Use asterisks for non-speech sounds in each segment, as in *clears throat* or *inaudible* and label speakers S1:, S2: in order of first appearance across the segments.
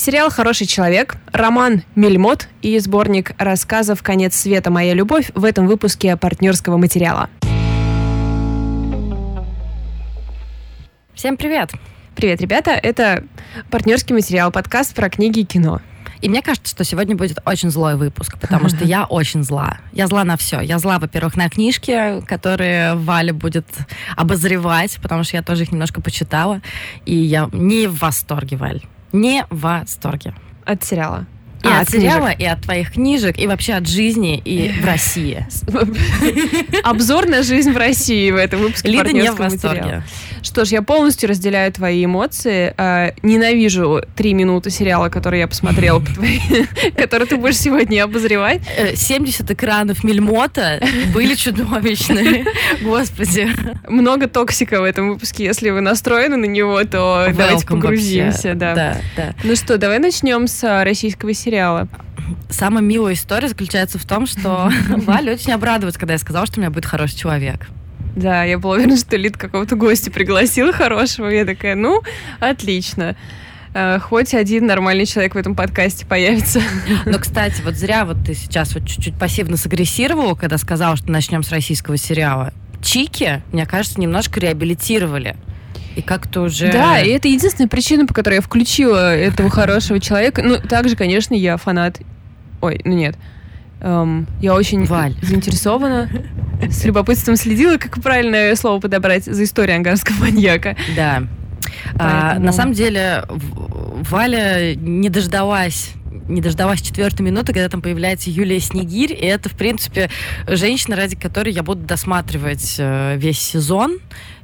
S1: Сериал «Хороший человек», роман «Мельмот» и сборник рассказов «Конец света. Моя любовь» в этом выпуске партнерского материала.
S2: Всем привет!
S1: Привет, ребята! Это партнерский материал, подкаст про книги и кино.
S2: И мне кажется, что сегодня будет очень злой выпуск, потому что я *laughs* очень зла. Я зла на все. Я зла, во-первых, на книжки, которые Валя будет обозревать, потому что я тоже их немножко почитала. И я не в восторге, Валь. Не в восторге.
S1: От сериала.
S2: И а, от, сериала, и от твоих книжек, и вообще от жизни и в России. *laughs*
S1: Обзор на жизнь в России в этом выпуске
S2: Лида не в восторге. Материала.
S1: Что ж, я полностью разделяю твои эмоции. Э, ненавижу три минуты сериала, который я посмотрела, *laughs* который ты будешь сегодня обозревать.
S2: 70 э, экранов мельмота *laughs* были чудовищные. Господи.
S1: Много токсика в этом выпуске. Если вы настроены на него, то давайте погрузимся. Да. Ну что, давай начнем с э, российского сериала сериала.
S2: Самая милая история заключается в том, что *laughs* Валя очень обрадовалась, когда я сказала, что у меня будет хороший человек.
S1: Да, я была уверена, что Лид какого-то гостя пригласила хорошего. Я такая, ну, отлично. Э, хоть один нормальный человек в этом подкасте появится. *laughs*
S2: Но, *laughs* кстати, вот зря вот ты сейчас вот чуть-чуть пассивно сагрессировала, когда сказала, что начнем с российского сериала. Чики, мне кажется, немножко реабилитировали. И как-то уже...
S1: Да, и это единственная причина, по которой я включила этого хорошего человека. Ну, также, конечно, я фанат... Ой, ну нет. Эм, я очень
S2: Валь.
S1: заинтересована, с любопытством следила, как правильное слово подобрать за историю ангарского маньяка.
S2: Да. А, на самом деле, Валя не дождалась не дождалась четвертой минуты, когда там появляется Юлия Снегирь, и это, в принципе, женщина, ради которой я буду досматривать э, весь сезон.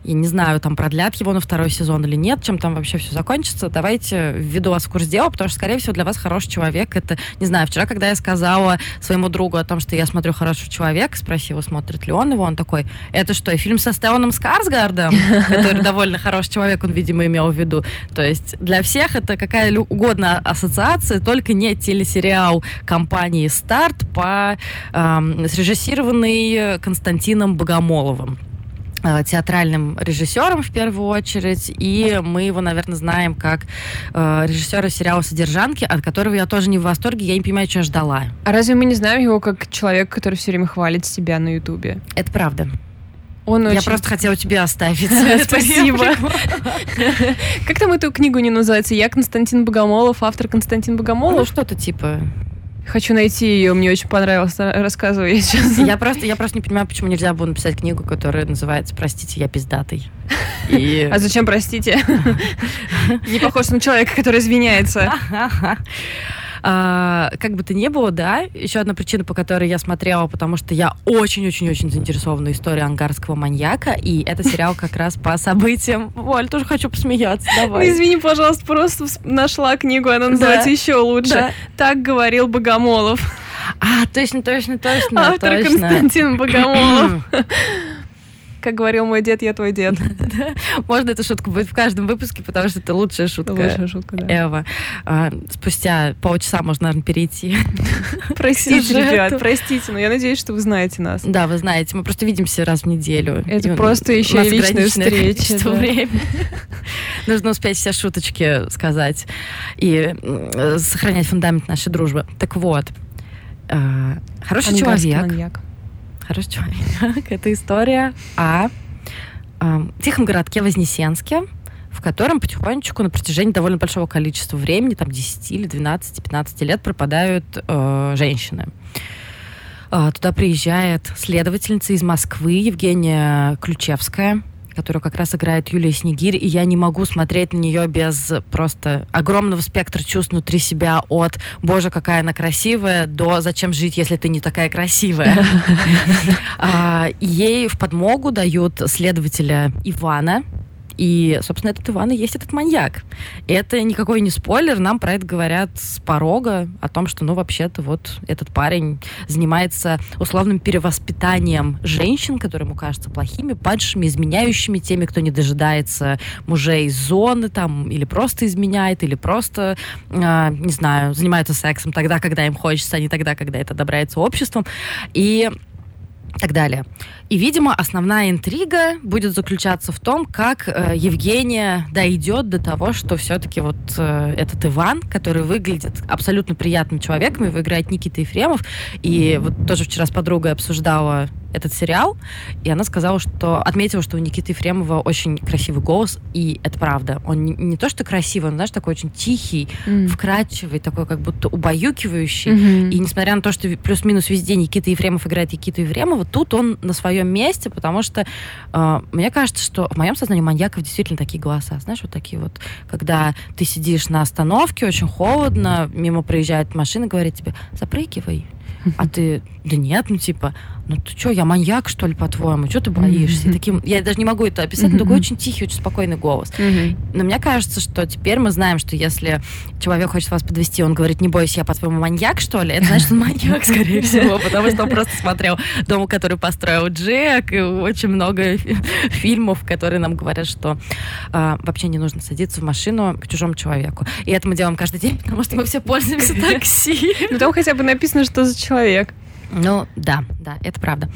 S2: Я не знаю, там продлят его на второй сезон или нет, чем там вообще все закончится. Давайте введу вас в курс дела, потому что, скорее всего, для вас хороший человек. Это, не знаю, вчера, когда я сказала своему другу о том, что я смотрю хороший человек, спросила, смотрит ли он его, он такой, это что, фильм со Стелланом Скарсгардом, *laughs* который довольно хороший человек, он, видимо, имел в виду. То есть для всех это какая угодно ассоциация, только не телесериал компании «Старт» по э, срежиссированный Константином Богомоловым. Э, театральным режиссером в первую очередь, и мы его, наверное, знаем как э, режиссера сериала «Содержанки», от которого я тоже не в восторге, я не понимаю, что я ждала.
S1: А разве мы не знаем его как человек, который все время хвалит себя на Ютубе?
S2: Это правда.
S1: Он
S2: Я
S1: очень...
S2: просто хотела тебе оставить. *laughs*
S1: Спасибо. Как там эту книгу не называется? Я Константин Богомолов, автор Константин Богомолов? Ну,
S2: что-то типа.
S1: Хочу найти ее, мне очень понравилось, рассказываю я сейчас.
S2: Я просто, я просто не понимаю, почему нельзя было написать книгу, которая называется «Простите, я пиздатый». И... *laughs*
S1: А зачем «Простите»? *laughs* Не похож на человека, который извиняется.
S2: А, как бы то ни было, да, еще одна причина, по которой я смотрела, потому что я очень-очень-очень заинтересована историей ангарского маньяка, и это сериал как раз по событиям. Оль, тоже хочу посмеяться, давай.
S1: Ну, извини, пожалуйста, просто нашла книгу, она называется да. еще лучше. Да. Так говорил Богомолов.
S2: А, точно, точно, точно.
S1: Автор
S2: точно.
S1: Константин Богомолов. *clears throat* *laughs* как говорил мой дед, я твой дед. *laughs*
S2: Можно эту шутку будет в каждом выпуске, потому что это лучшая шутка.
S1: Лучшая шутка, да.
S2: Эва. А, спустя полчаса можно, наверное, перейти. *laughs*
S1: Простите, ребят, простите, но я надеюсь, что вы знаете нас.
S2: Да, вы знаете, мы просто видимся раз в неделю.
S1: Это просто еще и личная встреча. *laughs*
S2: Нужно успеть все шуточки сказать и сохранять фундамент нашей дружбы. Так вот, а, хороший человек человек. *laughs* Это история о, о тихом городке Вознесенске, в котором потихонечку на протяжении довольно большого количества времени, там 10 или 12, 15 лет пропадают э, женщины. Э, туда приезжает следовательница из Москвы Евгения Ключевская, которую как раз играет Юлия Снегирь, и я не могу смотреть на нее без просто огромного спектра чувств внутри себя от «Боже, какая она красивая» до «Зачем жить, если ты не такая красивая?» *laughs* а, Ей в подмогу дают следователя Ивана, и, собственно, этот Иван и есть этот маньяк. Это никакой не спойлер, нам про это говорят с порога, о том, что, ну, вообще-то вот этот парень занимается условным перевоспитанием женщин, которые ему кажутся плохими, падшими, изменяющими теми, кто не дожидается мужей зоны, там, или просто изменяет, или просто, э, не знаю, занимается сексом тогда, когда им хочется, а не тогда, когда это одобряется обществом. И так далее. И, видимо, основная интрига будет заключаться в том, как э, Евгения дойдет до того, что все-таки вот э, этот Иван, который выглядит абсолютно приятным человеком, его играет Никита Ефремов, и вот тоже вчера с подругой обсуждала этот сериал, и она сказала, что отметила, что у Никиты Ефремова очень красивый голос, и это правда. Он не, не то, что красивый, он, знаешь, такой очень тихий, mm. вкрадчивый, такой как будто убаюкивающий. Mm-hmm. И несмотря на то, что плюс-минус везде Никита Ефремов играет Никиту Ефремова, тут он на своем месте, потому что э, мне кажется, что в моем сознании маньяков действительно такие голоса. Знаешь, вот такие вот, когда ты сидишь на остановке, очень холодно, мимо проезжает машина, говорит тебе, запрыгивай, а ты, да нет, ну типа, ну ты что, я маньяк, что ли, по-твоему? Что ты боишься? Mm-hmm. Таким, я даже не могу это описать, mm-hmm. такой очень тихий, очень спокойный голос. Mm-hmm. Но мне кажется, что теперь мы знаем, что если человек хочет вас подвести, он говорит, не бойся, я по-твоему маньяк, что ли? Это значит, он маньяк, скорее всего, *laughs* потому что он просто смотрел «Дом, который построил Джек», и очень много фильмов, которые нам говорят, что а, вообще не нужно садиться в машину к чужому человеку. И это мы делаем каждый день, потому что мы все пользуемся *laughs* такси.
S1: Ну там хотя бы написано, что за человек.
S2: Ну, да, да, это правда.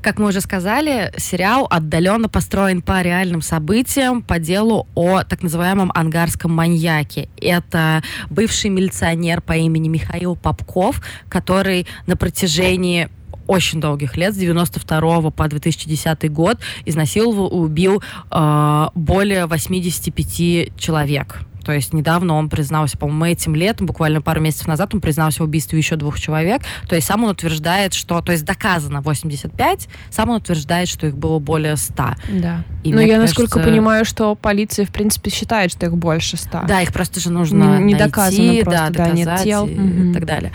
S2: Как мы уже сказали, сериал отдаленно построен по реальным событиям по делу о так называемом ангарском маньяке. Это бывший милиционер по имени Михаил Попков, который на протяжении очень долгих лет, с 92 по 2010 год, изнасиловал и убил э, более 85 человек. То есть недавно он признался, по-моему, этим летом, буквально пару месяцев назад, он признался в убийстве еще двух человек. То есть сам он утверждает, что... То есть доказано 85, сам он утверждает, что их было более 100.
S1: Да. И Но я, кажется... насколько понимаю, что полиция, в принципе, считает, что их больше 100.
S2: Да, их просто же нужно Не, не найти, доказано просто,
S1: да, да, нет тел.
S2: И, угу. и так далее.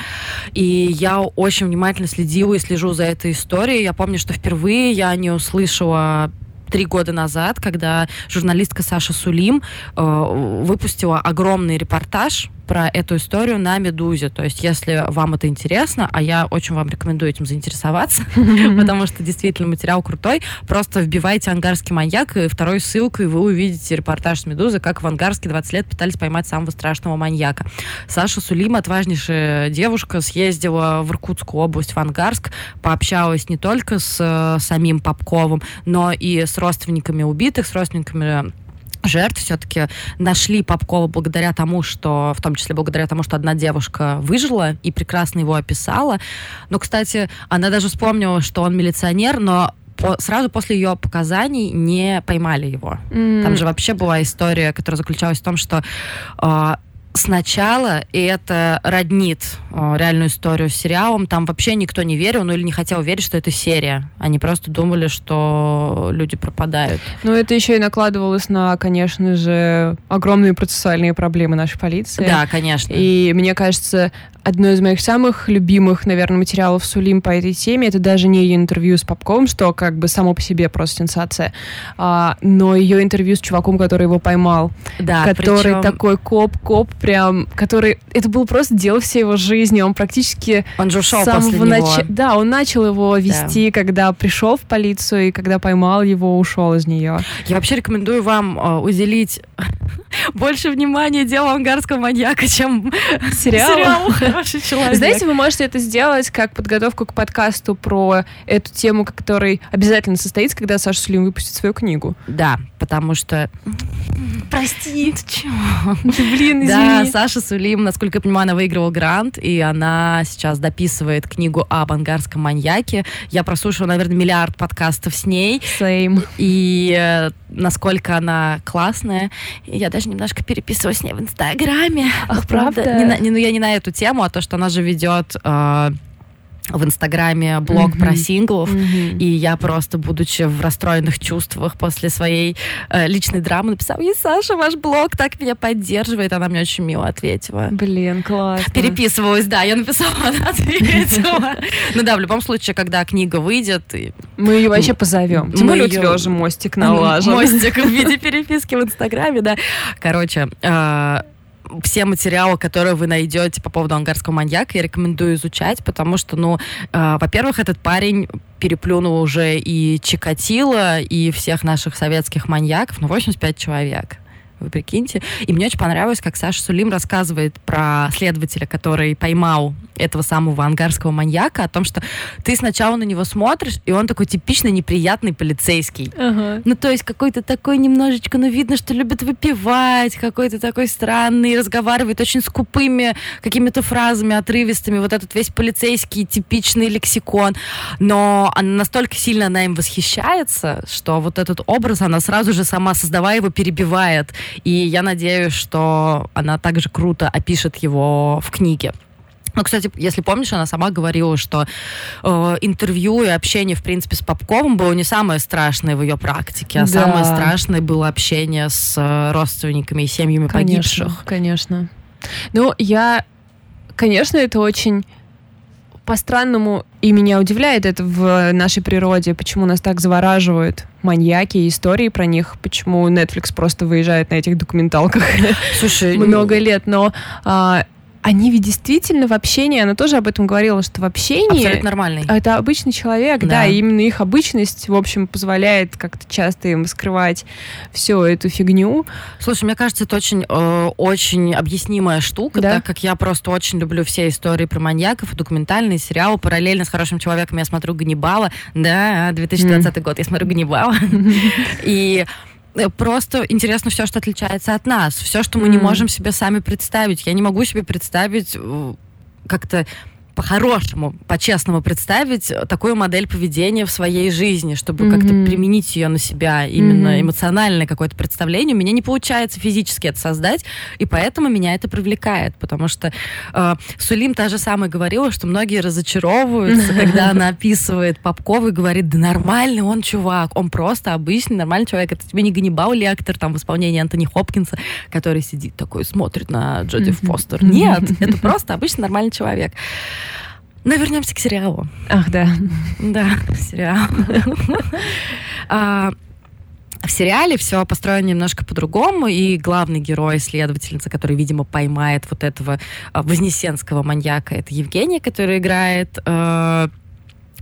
S2: И я очень внимательно следила и слежу за этой историей. Я помню, что впервые я не услышала три года назад, когда журналистка Саша Сулим э, выпустила огромный репортаж про эту историю на «Медузе». То есть, если вам это интересно, а я очень вам рекомендую этим заинтересоваться, *laughs* потому что действительно материал крутой, просто вбивайте «Ангарский маньяк», и второй ссылкой вы увидите репортаж с «Медузы», как в Ангарске 20 лет пытались поймать самого страшного маньяка. Саша Сулим, отважнейшая девушка, съездила в Иркутскую область, в Ангарск, пообщалась не только с э, самим Попковым, но и с родственниками убитых, с родственниками жертв все-таки нашли Попкова благодаря тому, что, в том числе благодаря тому, что одна девушка выжила и прекрасно его описала. Но, кстати, она даже вспомнила, что он милиционер, но по, сразу после ее показаний не поймали его. Mm. Там же вообще была история, которая заключалась в том, что э, сначала, и это роднит о, реальную историю с сериалом, там вообще никто не верил, ну или не хотел верить, что это серия. Они просто думали, что люди пропадают.
S1: Ну, это еще и накладывалось на, конечно же, огромные процессуальные проблемы нашей полиции.
S2: Да, конечно.
S1: И мне кажется, одно из моих самых любимых, наверное, материалов Сулим по этой теме, это даже не ее интервью с Попковым, что как бы само по себе просто сенсация, а, но ее интервью с чуваком, который его поймал. Да, который причем... такой коп-коп, прям, который... Это было просто дело всей его жизни, он практически...
S2: Он же ушел после нач... него.
S1: Да, он начал его вести, да. когда пришел в полицию, и когда поймал его, ушел из нее.
S2: Я вообще рекомендую вам э, уделить *laughs* больше внимания делу ангарского маньяка, чем *laughs* сериалу. сериалу *laughs*
S1: «Хороший человек». Знаете, вы можете это сделать как подготовку к подкасту про эту тему, который обязательно состоится, когда Саша Сулим выпустит свою книгу.
S2: Да, потому что...
S1: Прости. Ты
S2: чего? *laughs* Блин, извини. Да, Саша Сулим, насколько я понимаю, она выиграла грант, и она сейчас дописывает книгу об ангарском маньяке. Я прослушала, наверное, миллиард подкастов с ней.
S1: Same.
S2: И э, насколько она классная. Я даже немножко переписываюсь с ней в Инстаграме.
S1: Ах, правда? правда?
S2: Не, на, не, ну, я не на эту тему, а то, что она же ведет... Э, в Инстаграме блог mm-hmm. про синглов, mm-hmm. и я просто, будучи в расстроенных чувствах после своей э, личной драмы, написала, и Саша, ваш блог так меня поддерживает, она мне очень мило ответила.
S1: Блин, классно.
S2: Переписывалась, да, я написала, *laughs* она ответила. Ну да, в любом случае, когда книга выйдет...
S1: Мы ее вообще позовем. Тем более у тебя уже мостик налажен. *laughs*
S2: Мостик в виде переписки в Инстаграме, да. Короче, э, все материалы, которые вы найдете по поводу ангарского маньяка, я рекомендую изучать, потому что, ну, э, во-первых, этот парень переплюнул уже и Чикатило, и всех наших советских маньяков, ну, 85 человек. Вы прикиньте. И мне очень понравилось, как Саша Сулим рассказывает про следователя, который поймал этого самого ангарского маньяка, о том, что ты сначала на него смотришь, и он такой типичный неприятный полицейский. Ага. Ну, то есть какой-то такой немножечко, ну, видно, что любит выпивать, какой-то такой странный, разговаривает очень скупыми какими-то фразами, отрывистыми, вот этот весь полицейский типичный лексикон. Но она настолько сильно она им восхищается, что вот этот образ она сразу же сама, создавая его, перебивает. И я надеюсь, что она также круто опишет его в книге. Ну, кстати, если помнишь, она сама говорила, что э, интервью и общение, в принципе, с Попковым было не самое страшное в ее практике, а да. самое страшное было общение с э, родственниками и семьями
S1: конечно,
S2: погибших.
S1: Конечно. Ну, я, конечно, это очень по-странному, и меня удивляет это в нашей природе, почему нас так завораживают маньяки, истории про них, почему Netflix просто выезжает на этих документалках. Слушай, *laughs* много лет, но а, они ведь действительно в общении, она тоже об этом говорила, что в общении...
S2: Абсолютно нормальный.
S1: Это обычный человек, да, да и именно их обычность, в общем, позволяет как-то часто им скрывать всю эту фигню.
S2: Слушай, мне кажется, это очень, э, очень объяснимая штука, да? так как я просто очень люблю все истории про маньяков, документальные сериалы. Параллельно с «Хорошим человеком» я смотрю «Ганнибала». Да, 2020 mm. год я смотрю «Ганнибала». *laughs* И просто интересно все, что отличается от нас, все, что мы mm. не можем себе сами представить. Я не могу себе представить э, как-то по-хорошему, по-честному представить такую модель поведения в своей жизни, чтобы mm-hmm. как-то применить ее на себя, именно mm-hmm. эмоциональное какое-то представление. У меня не получается физически это создать, и поэтому меня это привлекает, потому что э, Сулим та же самая говорила, что многие разочаровываются, *laughs* когда она описывает Попкова и говорит, да нормальный он чувак, он просто обычный нормальный человек, это тебе не Ганнибал Лектор там в исполнении Антони Хопкинса, который сидит такой, смотрит на Джоди Фостер. Нет, *laughs* это просто обычный нормальный человек. Но ну, вернемся к сериалу.
S1: Ах, да.
S2: Да, сериал. А, в сериале все построено немножко по-другому, и главный герой, следовательница, который, видимо, поймает вот этого а, вознесенского маньяка, это Евгения, которая играет э,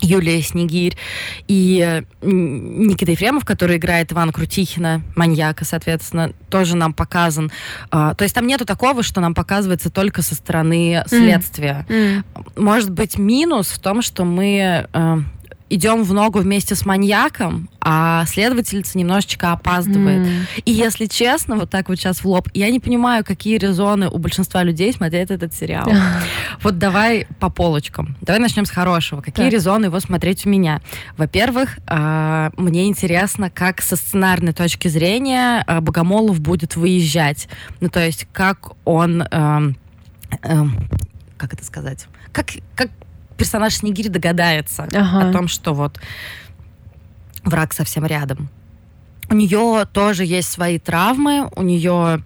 S2: Юлия Снегирь и Никита Ефремов, который играет Ивана Крутихина, маньяка, соответственно, тоже нам показан. А, то есть там нету такого, что нам показывается только со стороны следствия. Mm. Mm. Может быть, минус в том, что мы э, идем в ногу вместе с маньяком, а следовательница немножечко опаздывает. Mm. И если честно, вот так вот сейчас в лоб, я не понимаю, какие резоны у большинства людей смотреть этот сериал. *laughs* Вот давай по полочкам. Давай начнем с хорошего. Какие резоны его смотреть у меня? Во-первых, а, мне интересно, как со сценарной точки зрения а, Богомолов будет выезжать. Ну, то есть, как он... Эм, эм, как это сказать? Как, как персонаж Снегирь догадается ага. о том, что вот враг совсем рядом. У нее тоже есть свои травмы, у нее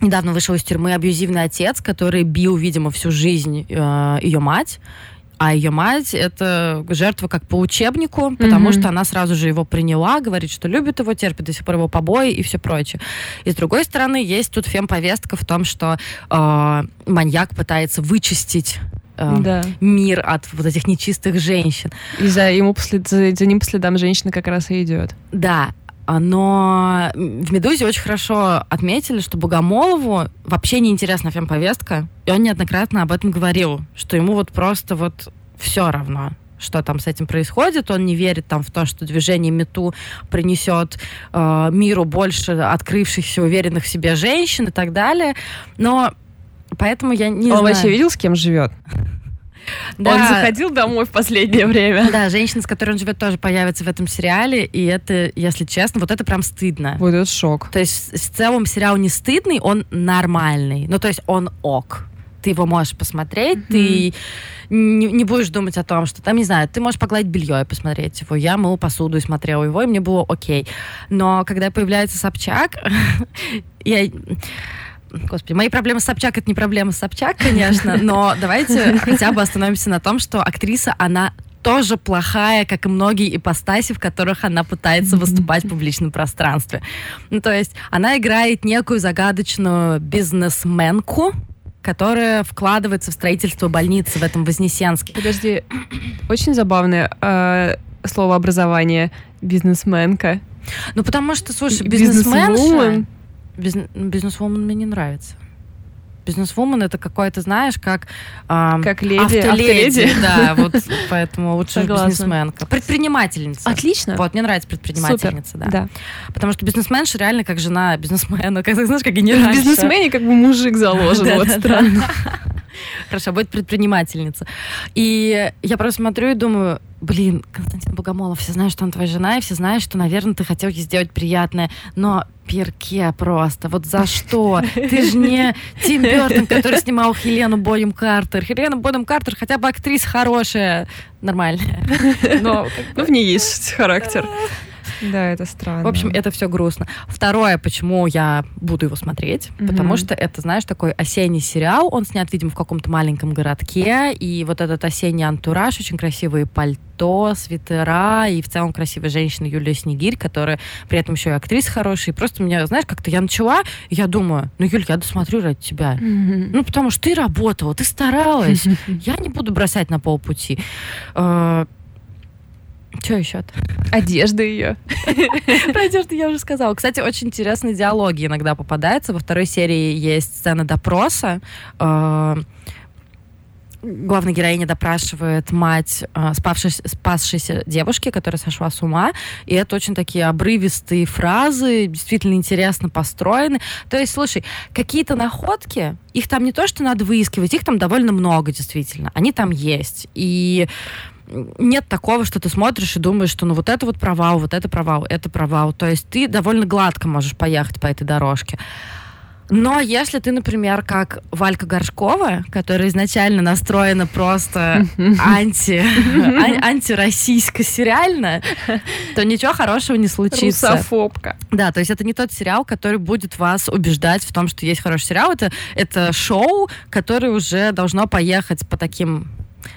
S2: недавно вышел из тюрьмы абьюзивный отец, который бил, видимо, всю жизнь э, ее мать. А ее мать это жертва как по учебнику, потому mm-hmm. что она сразу же его приняла, говорит, что любит его, терпит до сих пор его побои и все прочее. И с другой стороны, есть тут фемповестка в том, что э, маньяк пытается вычистить э, да. мир от вот этих нечистых женщин.
S1: И за, ему послед, за, за ним по следам женщина как раз и идет.
S2: Да, но в «Медузе» очень хорошо отметили, что Богомолову вообще не интересна фемповестка, и он неоднократно об этом говорил, что ему вот просто вот все равно что там с этим происходит. Он не верит там в то, что движение Мету принесет э, миру больше открывшихся, уверенных в себе женщин и так далее. Но Поэтому я не
S1: Он
S2: знаю.
S1: вообще видел, с кем живет? *laughs* Да. Он заходил домой в последнее время.
S2: Да, женщина, с которой он живет, тоже появится в этом сериале. И это, если честно, вот это прям стыдно.
S1: Вот это шок.
S2: То есть в целом сериал не стыдный, он нормальный. Ну, то есть он ок. Ты его можешь посмотреть, mm-hmm. ты не, не будешь думать о том, что там, не знаю, ты можешь погладить белье и посмотреть его. Я мыл посуду и смотрела его, и мне было окей. Но когда появляется Собчак, *laughs* я Господи, мои проблемы с Собчак — это не проблема с Собчак, конечно, *laughs* но давайте хотя бы остановимся на том, что актриса, она тоже плохая, как и многие ипостаси, в которых она пытается выступать в публичном пространстве. Ну, то есть она играет некую загадочную бизнесменку, которая вкладывается в строительство больницы в этом Вознесенске.
S1: Подожди, очень забавное э, слово образование бизнесменка.
S2: Ну, потому что, слушай, бизнесменша... Бизнес бизнесвумен мне не нравится. Бизнесвумен это какой-то, знаешь, как... Э,
S1: как леди, автоледи. автоледи.
S2: Да, вот поэтому лучше Согласна. бизнесменка. Предпринимательница.
S1: Отлично.
S2: Вот, мне нравится предпринимательница,
S1: Супер. да. да.
S2: Потому что бизнесменша реально как жена бизнесмена, как, знаешь, как генеральша.
S1: В бизнесмене как бы мужик заложен, вот странно.
S2: Хорошо, будет предпринимательница. И я просто смотрю и думаю, блин, Константин Богомолов, все знают, что он твоя жена, и все знают, что, наверное, ты хотел ей сделать приятное, но перке просто, вот за что? Ты же не Тим Бертон, который снимал Хелену Бодем Картер. Хелена Бодем Картер хотя бы актриса хорошая, нормальная.
S1: Но, ну, в ней есть характер. Да, это странно.
S2: В общем, это все грустно. Второе, почему я буду его смотреть, mm-hmm. потому что это, знаешь, такой осенний сериал. Он снят, видимо, в каком-то маленьком городке, и вот этот осенний антураж, очень красивые пальто, свитера, и в целом красивая женщина Юлия Снегирь, которая при этом еще и актриса хорошая. И просто меня, знаешь, как-то я начала, я думаю, ну, Юль, я досмотрю ради тебя. Mm-hmm. Ну, потому что ты работала, ты старалась. *laughs* Я не буду бросать на полпути. Что еще?
S1: Одежда ее. *laughs*
S2: Про одежду я уже сказала. Кстати, очень интересные диалоги иногда попадаются. Во второй серии есть сцена допроса. Э, главная героиня допрашивает мать э, спасшейся девушки, которая сошла с ума. И это очень такие обрывистые фразы, действительно интересно построены. То есть, слушай, какие-то находки, их там не то, что надо выискивать, их там довольно много, действительно. Они там есть. И нет такого, что ты смотришь и думаешь, что ну вот это вот провал, вот это провал, это провал. То есть ты довольно гладко можешь поехать по этой дорожке. Но если ты, например, как Валька Горшкова, которая изначально настроена просто *laughs* анти, антироссийско-сериально, то ничего хорошего не случится.
S1: Русофобка.
S2: Да, то есть это не тот сериал, который будет вас убеждать в том, что есть хороший сериал. Это, это шоу, которое уже должно поехать по таким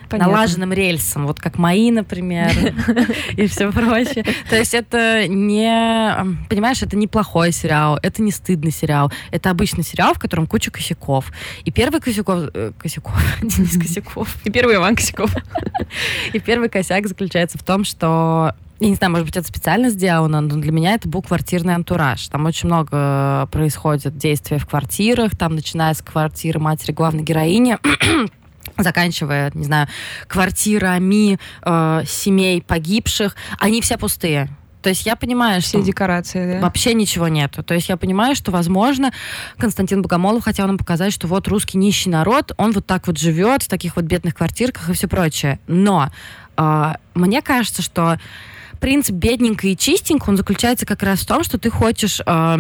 S2: Понятно. налаженным рельсом, вот как мои, например, *laughs* и все прочее. То есть это не, понимаешь, это не плохой сериал, это не стыдный сериал, это обычный сериал, в котором куча косяков. И первый косяков, э, косяков, *laughs* Денис Косяков.
S1: И первый Иван Косяков. *laughs*
S2: И первый косяк заключается в том, что я не знаю, может быть, это специально сделано, но для меня это был квартирный антураж. Там очень много происходит действия в квартирах, там начиная с квартиры матери главной героини, *clears throat* заканчивая, не знаю, квартирами э, семей погибших, они все пустые. То есть я понимаю,
S1: Все что декорации, да?
S2: вообще ничего нету. То есть я понимаю, что, возможно, Константин Богомолов хотел нам показать, что вот русский нищий народ, он вот так вот живет в таких вот бедных квартирках и все прочее. Но э, мне кажется, что принцип бедненько и чистенько, он заключается как раз в том, что ты хочешь... Э,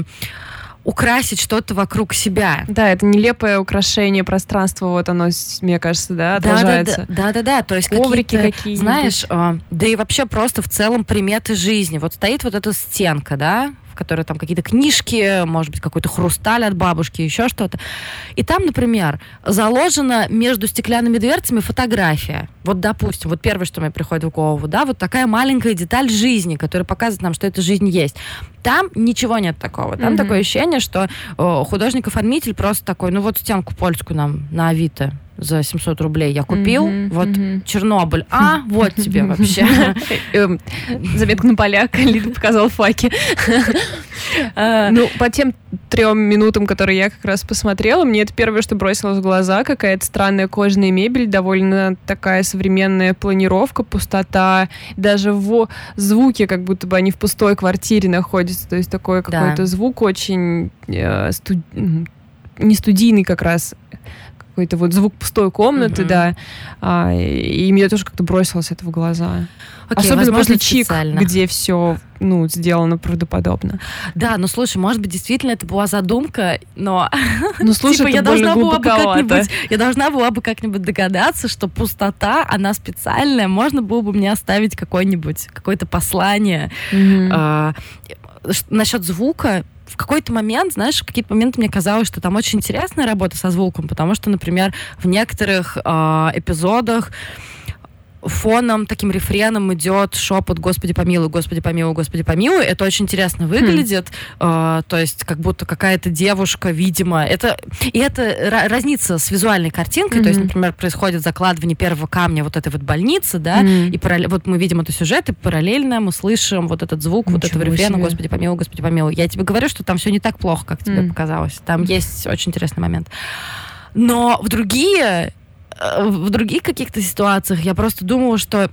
S2: украсить что-то вокруг себя.
S1: Да, это нелепое украшение пространства, вот оно, мне кажется, да, отражается.
S2: Да-да-да, то есть коврики какие знаешь, э, да и вообще просто в целом приметы жизни. Вот стоит вот эта стенка, да, которые там какие-то книжки, может быть, какой-то хрусталь от бабушки, еще что-то. И там, например, заложена между стеклянными дверцами фотография. Вот, допустим, вот первое, что мне приходит в голову, да, вот такая маленькая деталь жизни, которая показывает нам, что эта жизнь есть. Там ничего нет такого. Там mm-hmm. такое ощущение, что художник-оформитель просто такой, ну вот стенку польскую нам на Авито за 700 рублей я купил. Mm-hmm, вот mm-hmm. Чернобыль. А, *laughs* вот тебе вообще. *laughs*
S1: Эм, заметка на поляк. Лида показал факи. А, *laughs* ну, по тем трем минутам, которые я как раз посмотрела, мне это первое, что бросилось в глаза, какая-то странная кожаная мебель, довольно такая современная планировка, пустота, даже в звуке, как будто бы они в пустой квартире находятся, то есть такой какой-то звук очень э, не студийный как раз, какой-то вот звук пустой комнаты, mm-hmm. да. А, и мне тоже как-то бросилось это в глаза. Okay, Особенно после Чик, специально. где все ну, сделано правдоподобно.
S2: Да, ну слушай, может быть, действительно это была задумка, но *laughs*
S1: ну, слушай, типа, я должна была бы как-нибудь,
S2: я должна была бы как-нибудь догадаться, что пустота, она специальная, можно было бы мне оставить какое-нибудь, какое-то послание. Mm-hmm. А, насчет звука, в какой-то момент, знаешь, в какие-то моменты мне казалось, что там очень интересная работа со звуком, потому что, например, в некоторых э, эпизодах фоном, таким рефреном идет шепот «Господи помилуй, Господи помилуй, Господи помилуй». Это очень интересно выглядит. Хм. Э, то есть как будто какая-то девушка, видимо... Это, и это разница с визуальной картинкой. Mm-hmm. То есть, например, происходит закладывание первого камня вот этой вот больницы, да, mm-hmm. и параллель, вот мы видим этот сюжет, и параллельно мы слышим вот этот звук Ничего вот этого рефрена себе. «Господи помилуй, Господи помилуй». Я тебе говорю, что там все не так плохо, как тебе mm-hmm. показалось. Там есть очень интересный момент. Но в другие, в других каких-то ситуациях я просто думала, что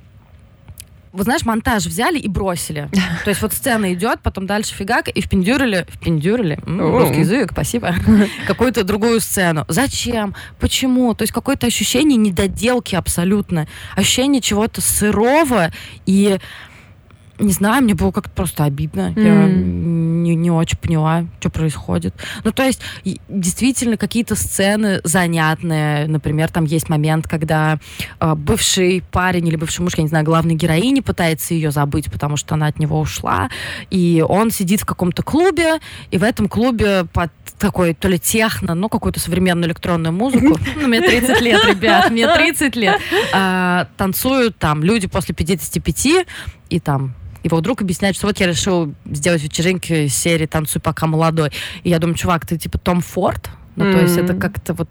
S2: вот знаешь, монтаж взяли и бросили. *laughs* То есть вот сцена идет, потом дальше фигак, и впендюрили, впендюрили, русский язык, спасибо, *laughs* какую-то другую сцену. Зачем? Почему? То есть какое-то ощущение недоделки абсолютно. Ощущение чего-то сырого и не знаю, мне было как-то просто обидно. Mm. Я не, не очень поняла, что происходит. Ну, то есть, действительно, какие-то сцены занятные. Например, там есть момент, когда э, бывший парень или бывший муж, я не знаю, главной героини пытается ее забыть, потому что она от него ушла. И он сидит в каком-то клубе, и в этом клубе под такой то ли техно, ну, какую-то современную электронную музыку. Ну, мне 30 лет, ребят, мне *laughs* 30 лет. А, танцуют там люди после 55, и там его друг объясняет, что вот я решил сделать вечеринки серии «Танцуй пока молодой». И я думаю, чувак, ты типа Том Форд? Ну, mm-hmm. то есть это как-то вот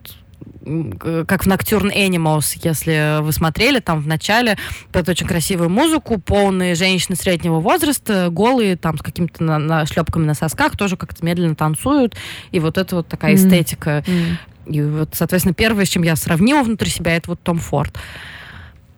S2: как в Nocturne Animals, если вы смотрели, там в начале под очень красивую музыку, полные женщины среднего возраста, голые, там с какими-то на, на шлепками на сосках, тоже как-то медленно танцуют, и вот это вот такая mm-hmm. эстетика. Mm-hmm. И вот, соответственно, первое, с чем я сравнила внутри себя, это вот Том Форд.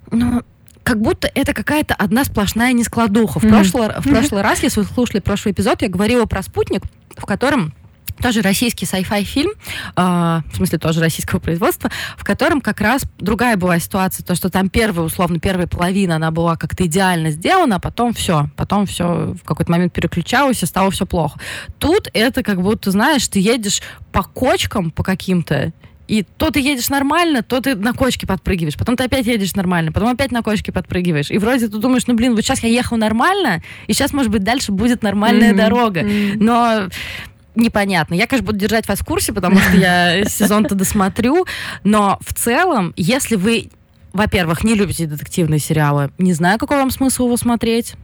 S2: Ну, как будто это какая-то одна сплошная нескладуха. В, mm-hmm. прошлый, в прошлый раз, если вы слушали прошлый эпизод, я говорила про спутник, в котором тоже российский sci-fi фильм, э, в смысле тоже российского производства, в котором как раз другая была ситуация, то, что там первая, условно, первая половина, она была как-то идеально сделана, а потом все, потом все в какой-то момент переключалось, и стало все плохо. Тут это как будто, знаешь, ты едешь по кочкам, по каким-то, и то ты едешь нормально, то ты на кочке подпрыгиваешь, потом ты опять едешь нормально, потом опять на кочке подпрыгиваешь. И вроде ты думаешь, ну блин, вот сейчас я ехал нормально, и сейчас, может быть, дальше будет нормальная mm-hmm. дорога. Mm-hmm. Но непонятно. Я, конечно, буду держать вас в курсе, потому что я *laughs* сезон-то досмотрю. Но в целом, если вы, во-первых, не любите детективные сериалы, не знаю, какой вам смысл его смотреть.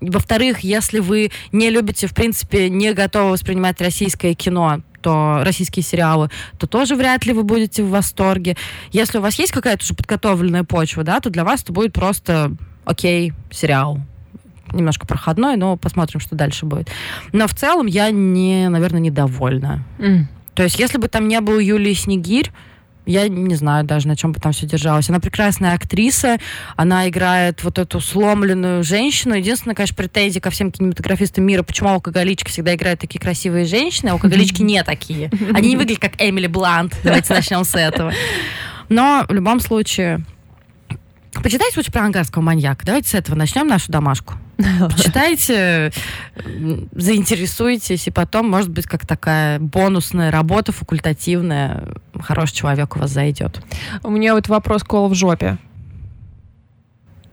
S2: Во-вторых, если вы не любите, в принципе, не готовы воспринимать российское кино, то российские сериалы, то тоже вряд ли вы будете в восторге. Если у вас есть какая-то уже подготовленная почва, да, то для вас это будет просто окей, сериал. Немножко проходной, но посмотрим, что дальше будет. Но в целом я не, наверное, недовольна. Mm. То есть, если бы там не был Юлии Снегирь, я не знаю даже, на чем бы там все держалось. Она прекрасная актриса, она играет вот эту сломленную женщину. Единственное, конечно, претензия ко всем кинематографистам мира, почему алкоголички всегда играют такие красивые женщины, а алкоголички не такие. Они не выглядят как Эмили Блант. Давайте начнем с этого. Но в любом случае, Почитайте лучше про ангарского маньяка. Давайте с этого начнем нашу домашку. *laughs* Почитайте, заинтересуйтесь, и потом, может быть, как такая бонусная работа, факультативная, хороший человек у вас зайдет.
S1: У меня вот вопрос кол в жопе.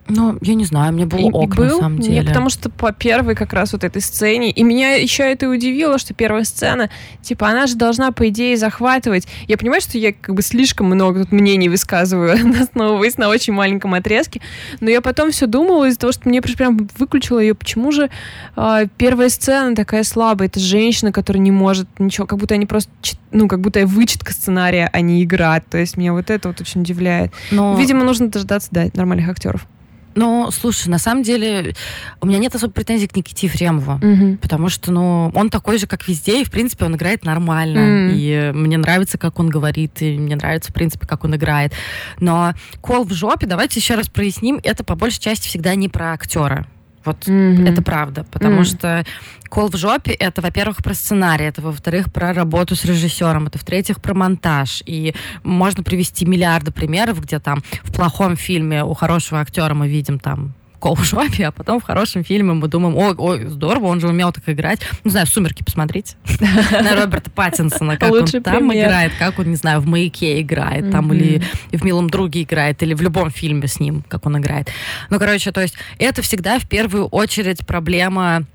S2: Ну, я не знаю, мне было ок, был? на самом деле.
S1: Нет, потому что по первой как раз вот этой сцене, и меня еще это удивило, что первая сцена, типа, она же должна, по идее, захватывать. Я понимаю, что я как бы слишком много тут мнений высказываю, *laughs* основываясь на очень маленьком отрезке, но я потом все думала из-за того, что мне прям выключила ее, почему же э, первая сцена такая слабая, это женщина, которая не может ничего, как будто они просто, ну, как будто вычетка сценария, а не игра, то есть меня вот это вот очень удивляет. Но... Видимо, нужно дождаться, да, нормальных актеров.
S2: Ну, слушай, на самом деле у меня нет особо претензий к Никите Ефремову, угу. потому что, ну, он такой же, как везде, и, в принципе, он играет нормально, угу. и мне нравится, как он говорит, и мне нравится, в принципе, как он играет. Но «Кол в жопе», давайте еще раз проясним, это по большей части всегда не про актера. Вот mm-hmm. это правда, потому mm-hmm. что кол в жопе это, во-первых, про сценарий, это, во-вторых, про работу с режиссером, это, в-третьих, про монтаж. И можно привести миллиарды примеров, где там в плохом фильме у хорошего актера мы видим там в жопе, а потом в хорошем фильме мы думаем, ой, ой, здорово, он же умел так играть. Не знаю, «Сумерки» посмотрите. *laughs* На Роберта Паттинсона, как он там играет, как он, не знаю, в «Маяке» играет, там, или в «Милом друге» играет, или в любом фильме с ним, как он играет. Ну, короче, то есть это всегда в первую очередь проблема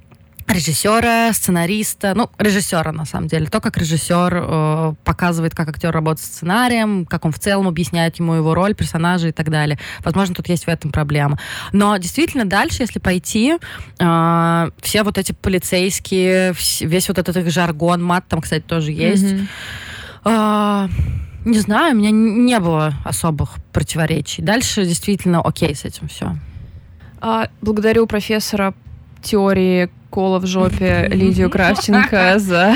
S2: режиссера, сценариста, ну, режиссера, на самом деле. То, как режиссер э, показывает, как актер работает с сценарием, как он в целом объясняет ему его роль, персонажа и так далее. Возможно, тут есть в этом проблема. Но действительно, дальше, если пойти, э, все вот эти полицейские, весь вот этот их жаргон, мат там, кстати, тоже есть. Mm-hmm. Э, не знаю, у меня не было особых противоречий. Дальше действительно окей с этим все.
S1: А, благодарю профессора теории укола в жопе Лидию Кравченко *laughs* за,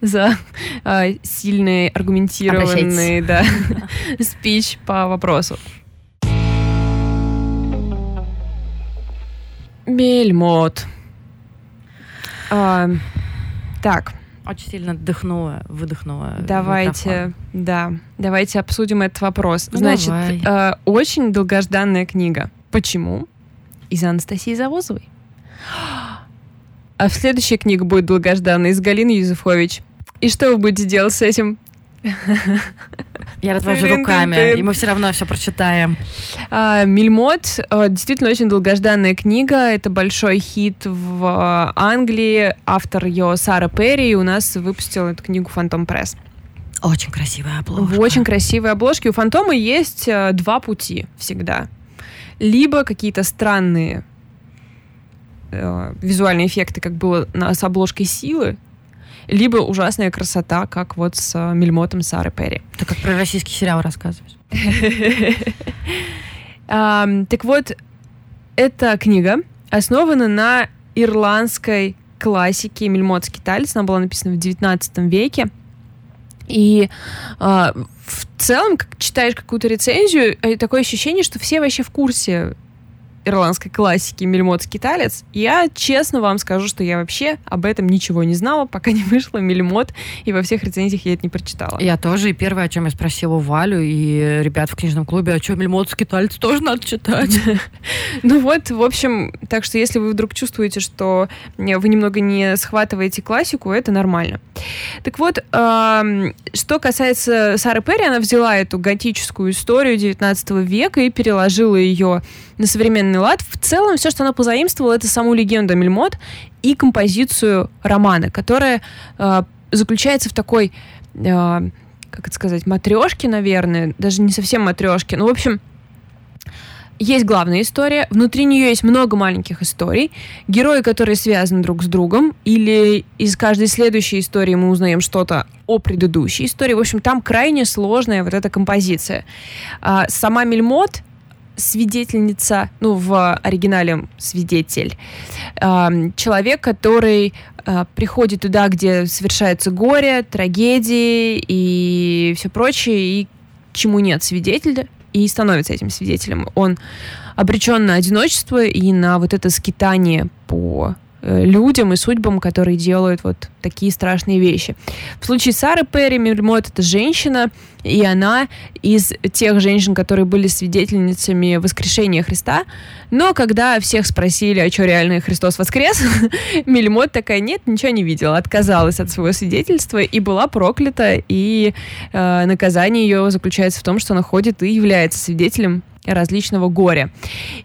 S1: за э, сильный, аргументированный да, *laughs* спич по вопросу. Бельмот. А, так.
S2: Очень сильно вдохнула, выдохнула.
S1: Давайте, да, давайте обсудим этот вопрос. Ну, Значит, э, очень долгожданная книга. Почему? Из Анастасии Завозовой. А в следующей книга будет долгожданная из Галины Юзефович. И что вы будете делать с этим?
S2: Я развожу руками, и мы все равно все прочитаем.
S1: А, Мильмот а, действительно очень долгожданная книга. Это большой хит в а, Англии. Автор ее Сара Перри. И у нас выпустил эту книгу Фантом Пресс.
S2: Очень красивая обложка.
S1: В очень красивой обложке. У Фантома есть два пути всегда. Либо какие-то странные э, визуальные эффекты, как было на, с обложкой силы, либо ужасная красота, как вот с э, Мельмотом Сары Перри.
S2: Ты как про российский сериал рассказываешь. *laughs*
S1: Так вот, эта книга основана на ирландской классике Мельмот Скиталец. Она была написана в 19 веке. И э, в целом, как читаешь какую-то рецензию, э, такое ощущение, что все вообще в курсе ирландской классики «Мельмот скиталец», я честно вам скажу, что я вообще об этом ничего не знала, пока не вышла «Мельмот», и во всех рецензиях я это не прочитала.
S2: Я тоже, и первое, о чем я спросила Валю и ребят в книжном клубе, а что, «Мельмот скиталец» тоже надо читать? *laughs*
S1: Ну вот, в общем, так что если вы вдруг чувствуете, что вы немного не схватываете классику, это нормально. Так вот, что касается Сары Перри, она взяла эту готическую историю 19 века и переложила ее на современный лад. В целом, все, что она позаимствовала, это саму легенду Мельмот и композицию романа, которая э, заключается в такой, э, как это сказать, матрешке, наверное, даже не совсем матрешке. Ну, в общем, есть главная история, внутри нее есть много маленьких историй, герои, которые связаны друг с другом, или из каждой следующей истории мы узнаем что-то о предыдущей истории. В общем, там крайне сложная вот эта композиция. А, сама Мельмот свидетельница, ну, в оригинале свидетель, человек, который а, приходит туда, где совершается горе, трагедии и все прочее, и чему нет свидетеля, и становится этим свидетелем. Он обречен на одиночество и на вот это скитание по людям и судьбам, которые делают вот такие страшные вещи. В случае Сары Перри Мирмот это женщина, и она из тех женщин, которые были свидетельницами воскрешения Христа. Но когда всех спросили, а что реально Христос воскрес, *laughs* Мельмот такая, нет, ничего не видела, отказалась от своего свидетельства и была проклята, и э, наказание ее заключается в том, что она ходит и является свидетелем различного горя.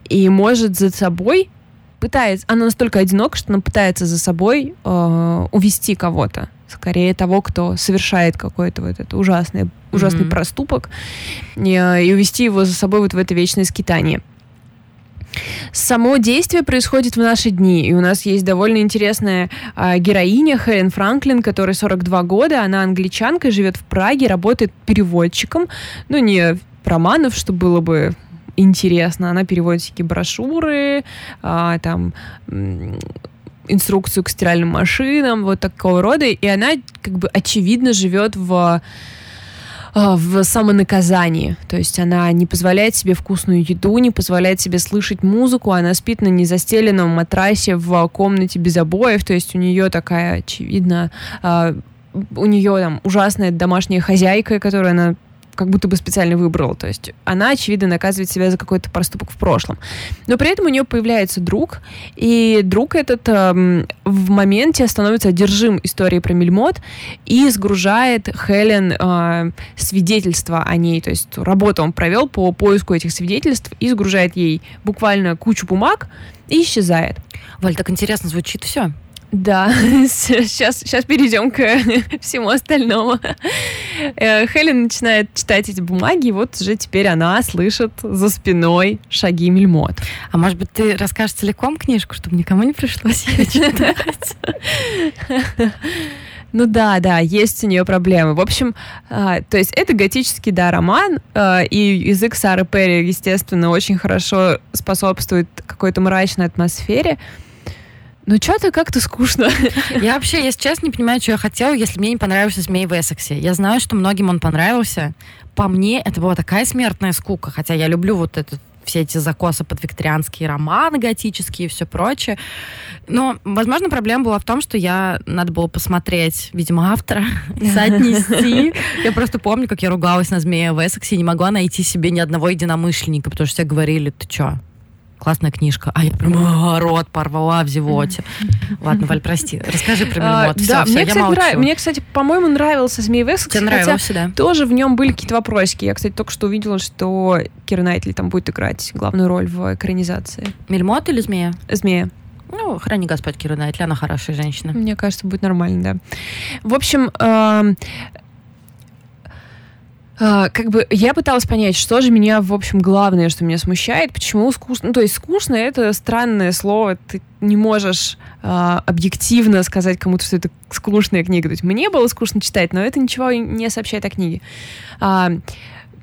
S1: И может за собой пытается, она настолько одинока, что она пытается за собой э, увести кого-то, скорее того, кто совершает какой-то вот этот ужасный, ужасный mm-hmm. проступок, и, э, и увести его за собой вот в это вечное скитание. Само действие происходит в наши дни, и у нас есть довольно интересная э, героиня Хелен Франклин, которой 42 года, она англичанка, живет в Праге, работает переводчиком, ну не романов, что было бы интересно. Она переводит всякие брошюры, а, там инструкцию к стиральным машинам, вот такого рода. И она как бы очевидно живет в а, в самонаказании. То есть она не позволяет себе вкусную еду, не позволяет себе слышать музыку, она спит на незастеленном матрасе в комнате без обоев. То есть у нее такая, очевидно, а, у нее там ужасная домашняя хозяйка, которую она как будто бы специально выбрала. То есть она, очевидно, наказывает себя за какой-то проступок в прошлом. Но при этом у нее появляется друг, и друг этот эм, в моменте становится одержим историей про Мельмот и сгружает Хелен э, свидетельства о ней. То есть работу он провел по поиску этих свидетельств и сгружает ей буквально кучу бумаг и исчезает.
S2: Валь, так интересно звучит все.
S1: Да, *laughs* сейчас, сейчас перейдем к *laughs* всему остальному. Э, Хелен начинает читать эти бумаги, и вот уже теперь она слышит за спиной шаги Мельмот.
S2: А может быть, ты расскажешь целиком книжку, чтобы никому не пришлось ее читать? *laughs*
S1: Ну да, да, есть у нее проблемы. В общем, э, то есть это готический, да, роман, э, и язык Сары Перри, естественно, очень хорошо способствует какой-то мрачной атмосфере. Ну что-то как-то скучно. *laughs*
S2: Я вообще, если честно, не понимаю, что я хотела, если мне не понравился «Змей в Эссексе». Я знаю, что многим он понравился. По мне, это была такая смертная скука, хотя я люблю вот этот все эти закосы под викторианские романы готические и все прочее. Но, возможно, проблема была в том, что я надо было посмотреть, видимо, автора, *laughs* соотнести. *laughs* Я просто помню, как я ругалась на змея в Эссексе и не могла найти себе ни одного единомышленника, потому что все говорили, ты что, классная книжка. А я прям рот порвала в зевоте. Ладно, Валь, прости. Расскажи про Мельмот.
S1: А, да, все, мне, все, кстати, нрав... мне, кстати, по-моему, нравился Змей Весекс.
S2: Тебе нравился, да?
S1: Тоже в нем были какие-то вопросики. Я, кстати, только что увидела, что Кира Найтли там будет играть главную роль в экранизации.
S2: Мельмот или Змея?
S1: Змея.
S2: Ну, храни Господь Кира Найтли, она хорошая женщина.
S1: Мне кажется, будет нормально, да. В общем, э, а, как бы я пыталась понять, что же меня, в общем, главное, что меня смущает, почему скучно. Ну, то есть скучно это странное слово, ты не можешь а, объективно сказать кому-то, что это скучная книга. То есть мне было скучно читать, но это ничего не сообщает о книге. А,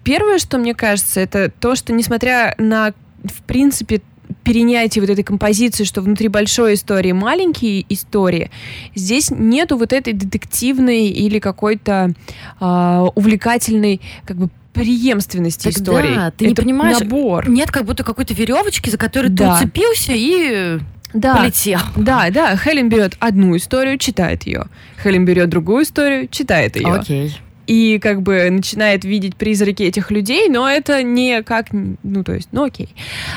S1: первое, что мне кажется, это то, что несмотря на, в принципе, перенятие вот этой композиции, что внутри большой истории маленькие истории, здесь нету вот этой детективной или какой-то э, увлекательной как бы преемственности так истории. Да,
S2: ты Это не понимаешь, набор. нет как будто какой-то веревочки, за которой да. ты уцепился и да, полетел.
S1: Да, да. Хелен берет одну историю, читает ее. Хелен берет другую историю, читает ее.
S2: Окей.
S1: И как бы начинает видеть призраки этих людей, но это не как, ну то есть, ну окей.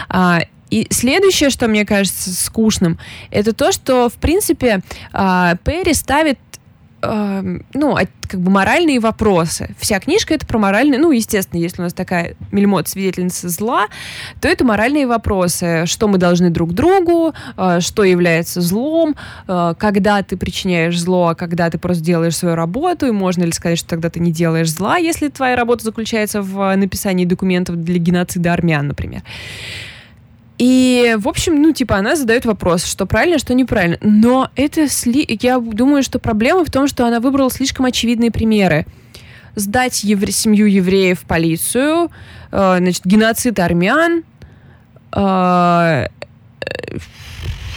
S1: А, и следующее, что мне кажется скучным, это то, что, в принципе, а, Перри ставит ну, как бы моральные вопросы. Вся книжка это про моральные, ну, естественно, если у нас такая мельмот свидетельница зла, то это моральные вопросы, что мы должны друг другу, а, что является злом, а, когда ты причиняешь зло, а когда ты просто делаешь свою работу, и можно ли сказать, что тогда ты не делаешь зла, если твоя работа заключается в написании документов для геноцида армян, например. И, в общем, ну, типа, она задает вопрос, что правильно, что неправильно. Но это сли... я думаю, что проблема в том, что она выбрала слишком очевидные примеры. Сдать евре... семью евреев в полицию, э, значит, геноцид армян, э,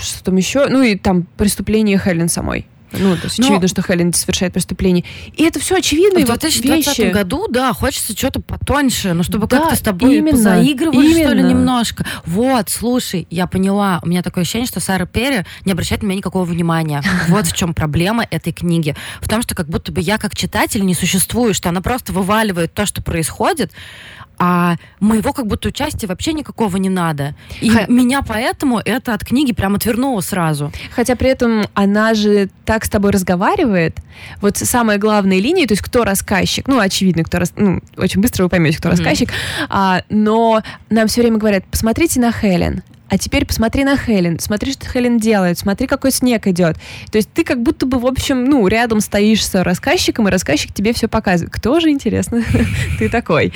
S1: что там еще, ну и там преступление Хелен самой. Ну, то есть Но... очевидно, что Хелен совершает преступление. И это все очевидно.
S2: В 2020 вещи. году, да, хочется что-то потоньше, ну, чтобы да, как-то с тобой именно, позаигрывали, именно. что ли, немножко. Вот, слушай, я поняла. У меня такое ощущение, что Сара Перри не обращает на меня никакого внимания. *laughs* Вот в чем проблема этой книги. В том, что как будто бы я как читатель не существую, что она просто вываливает то, что происходит, а моего как будто участия вообще никакого не надо. И Х... меня поэтому это от книги прям отвернуло сразу.
S1: Хотя при этом она же так с тобой разговаривает. Вот самая главная линия, то есть кто рассказчик, ну, очевидно, кто рас... ну, очень быстро вы поймете, кто mm-hmm. рассказчик, а, но нам все время говорят, посмотрите на Хелен, а теперь посмотри на Хелен, смотри, что Хелен делает, смотри, какой снег идет. То есть ты как будто бы, в общем, ну, рядом стоишь с рассказчиком, и рассказчик тебе все показывает. Кто же, интересно, *laughs* ты такой?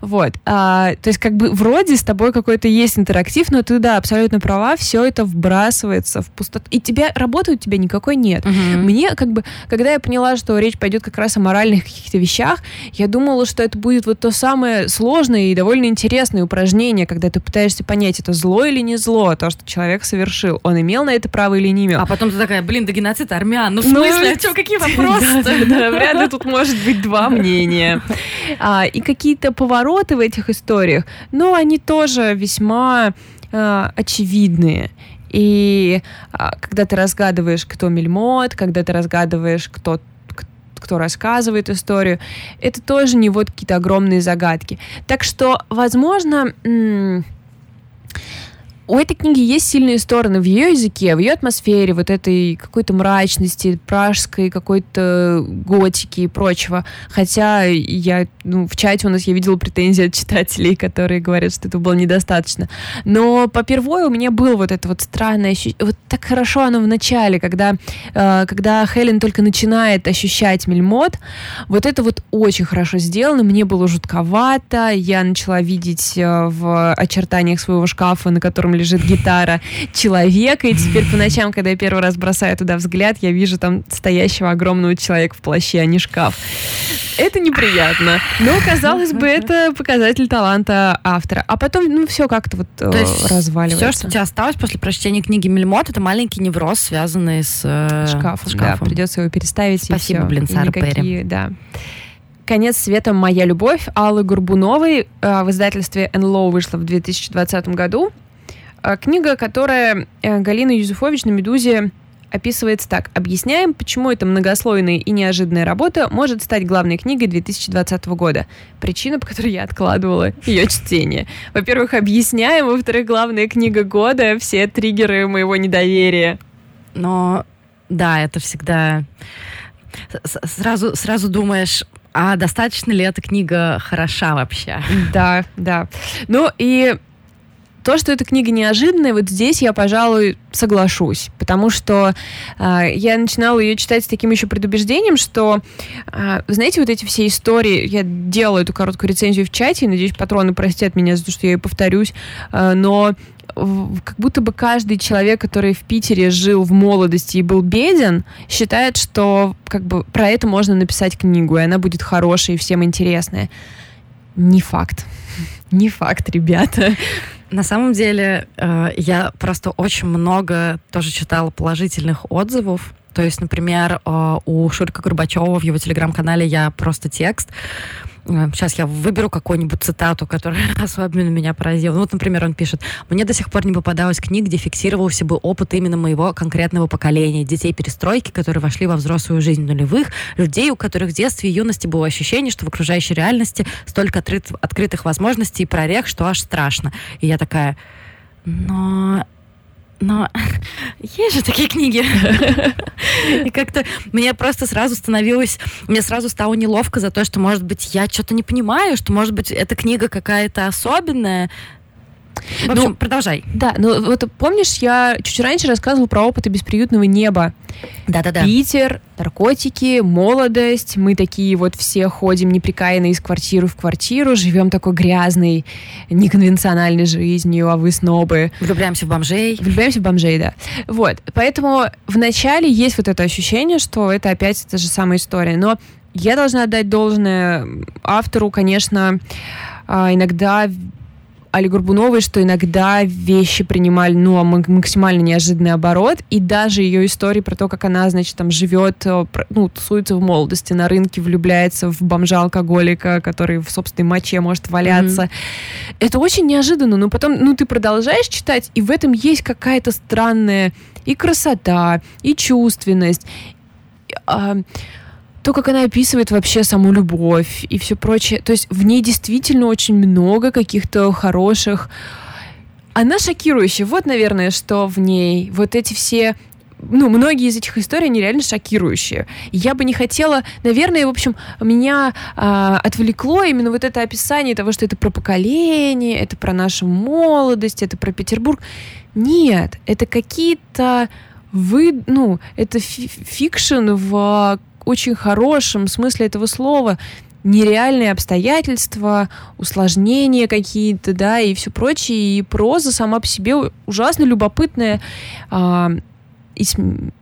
S1: Вот. А, то есть как бы вроде с тобой какой-то есть интерактив, но ты, да, абсолютно права, все это вбрасывается в пустоту. И тебя, работы у тебя никакой нет. Угу. Мне как бы, когда я поняла, что речь пойдет как раз о моральных каких-то вещах, я думала, что это будет вот то самое сложное и довольно интересное упражнение, когда ты пытаешься понять, это зло или не зло, то, что человек совершил. Он имел на это право или не имел.
S2: А потом ты такая, блин, да геноцид армян. Ну, в ну, смысле, а что, какие *laughs* вопросы? Да,
S1: да, вряд ли тут может быть два *laughs* мнения. А, и какие-то повороты в этих историях, ну, они тоже весьма а, очевидные. И а, когда ты разгадываешь, кто мельмот, когда ты разгадываешь, кто кто рассказывает историю, это тоже не вот какие-то огромные загадки. Так что, возможно, у этой книги есть сильные стороны в ее языке, в ее атмосфере, вот этой какой-то мрачности, пражской какой-то готики и прочего. Хотя я, ну, в чате у нас я видела претензии от читателей, которые говорят, что это было недостаточно. Но по первой у меня было вот это вот странное ощущение. Вот так хорошо оно в начале, когда, э, когда Хелен только начинает ощущать мельмот, вот это вот очень хорошо сделано, мне было жутковато, я начала видеть э, в очертаниях своего шкафа, на котором лежит гитара человека, и теперь по ночам, когда я первый раз бросаю туда взгляд, я вижу там стоящего огромного человека в плаще, а не шкаф. Это неприятно. Но, казалось бы, это показатель таланта автора. А потом, ну, все как-то вот То есть разваливается.
S2: Все, что у тебя осталось после прочтения книги Мельмот, это маленький невроз, связанный с э,
S1: шкафом. шкафом. Да, придется его переставить.
S2: Спасибо, и все. блин, Сара Перри.
S1: Да. «Конец света. Моя любовь» Аллы Горбуновой э, в издательстве НЛО вышла в 2020 году. Э, книга, которая э, Галина Юзуфович на «Медузе» описывается так. Объясняем, почему эта многослойная и неожиданная работа может стать главной книгой 2020 года. Причина, по которой я откладывала ее чтение. Во-первых, объясняем. Во-вторых, главная книга года. Все триггеры моего недоверия.
S2: Но да, это всегда сразу, сразу думаешь, а достаточно ли эта книга хороша вообще?
S1: Да, да. Ну и то, что эта книга неожиданная, вот здесь я, пожалуй, соглашусь, потому что э, я начинала ее читать с таким еще предубеждением, что, э, знаете, вот эти все истории, я делала эту короткую рецензию в чате, и, надеюсь, патроны простят меня за то, что я ее повторюсь, э, но как будто бы каждый человек, который в Питере жил в молодости и был беден, считает, что как бы про это можно написать книгу, и она будет хорошая и всем интересная. Не факт. *laughs* Не факт, ребята.
S2: На самом деле, э, я просто очень много тоже читала положительных отзывов. То есть, например, э, у Шурика Горбачева в его телеграм-канале я просто текст Сейчас я выберу какую-нибудь цитату, которая *laughs* особенно меня поразила. Ну, вот, например, он пишет, «Мне до сих пор не попадалось книг, где фиксировался бы опыт именно моего конкретного поколения, детей перестройки, которые вошли во взрослую жизнь нулевых, людей, у которых в детстве и юности было ощущение, что в окружающей реальности столько открыт, открытых возможностей и прорех, что аж страшно». И я такая, но но *laughs* есть же такие книги. И как-то мне просто сразу становилось, мне сразу стало неловко за то, что, может быть, я что-то не понимаю, что, может быть, эта книга какая-то особенная, в общем, ну, продолжай.
S1: Да, ну вот помнишь, я чуть раньше рассказывала про опыты бесприютного неба.
S2: Да-да-да.
S1: Питер, наркотики, молодость. Мы такие вот все ходим неприкаянно из квартиры в квартиру, живем такой грязной, неконвенциональной жизнью, а вы снобы.
S2: Влюбляемся в бомжей.
S1: Влюбляемся в бомжей, да. Вот, поэтому вначале есть вот это ощущение, что это опять та же самая история. Но я должна отдать должное автору, конечно, а, иногда Али Горбуновой, что иногда вещи принимали, ну, максимально неожиданный оборот, и даже ее истории про то, как она, значит, там живет, э, ну, тусуется в молодости, на рынке влюбляется в бомжа-алкоголика, который в собственной моче может валяться. Mm-hmm. Это очень неожиданно, но потом, ну, ты продолжаешь читать, и в этом есть какая-то странная и красота, и чувственность, а, то, как она описывает вообще саму любовь и все прочее. То есть в ней действительно очень много каких-то хороших... Она шокирующая. Вот, наверное, что в ней. Вот эти все ну, многие из этих историй, они реально шокирующие. Я бы не хотела, наверное, в общем, меня а, отвлекло именно вот это описание того, что это про поколение, это про нашу молодость, это про Петербург. Нет, это какие-то вы, ну, это fiction в очень хорошем смысле этого слова нереальные обстоятельства, усложнения какие-то, да, и все прочее. И проза сама по себе ужасно любопытная а, и см-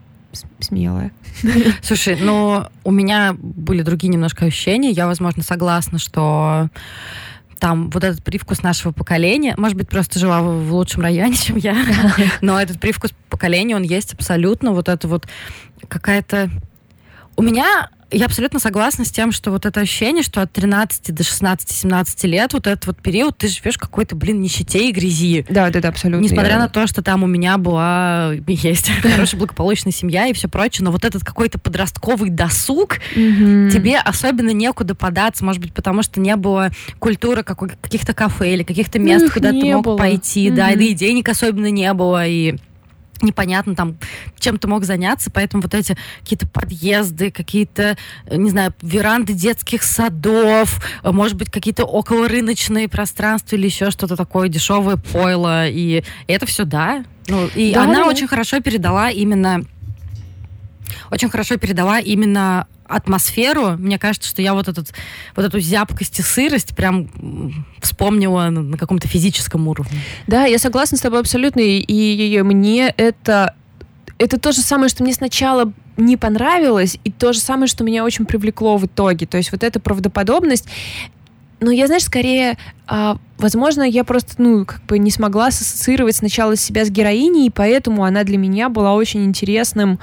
S1: смелая. *laughs*
S2: Слушай, ну, у меня были другие немножко ощущения. Я, возможно, согласна, что там вот этот привкус нашего поколения, может быть, просто жила в, в лучшем районе, *laughs* чем я, *laughs* но этот привкус поколения, он есть абсолютно. Вот это вот какая-то у меня я абсолютно согласна с тем, что вот это ощущение, что от 13 до 16-17 лет, вот этот вот период, ты живешь какой-то, блин, нищете и грязи.
S1: Да, да, да, абсолютно.
S2: Несмотря я... на то, что там у меня была, *laughs* есть хорошая благополучная семья и все прочее, но вот этот какой-то подростковый досуг, тебе особенно некуда податься, может быть, потому что не было культуры каких-то кафе или каких-то мест, куда ты мог пойти, да, и денег особенно не было, и непонятно там, чем ты мог заняться, поэтому вот эти какие-то подъезды, какие-то, не знаю, веранды детских садов, может быть, какие-то околорыночные пространства или еще что-то такое, дешевое пойло, и это все, да. Ну, и да, она да. очень хорошо передала именно очень хорошо передала именно атмосферу. Мне кажется, что я вот, этот, вот эту зябкость и сырость прям вспомнила на каком-то физическом уровне.
S1: Да, я согласна с тобой абсолютно, и, и мне это это то же самое, что мне сначала не понравилось, и то же самое, что меня очень привлекло в итоге. То есть вот эта правдоподобность, но я, знаешь, скорее, а, возможно, я просто, ну, как бы не смогла ассоциировать сначала себя с героиней, и поэтому она для меня была очень интересным,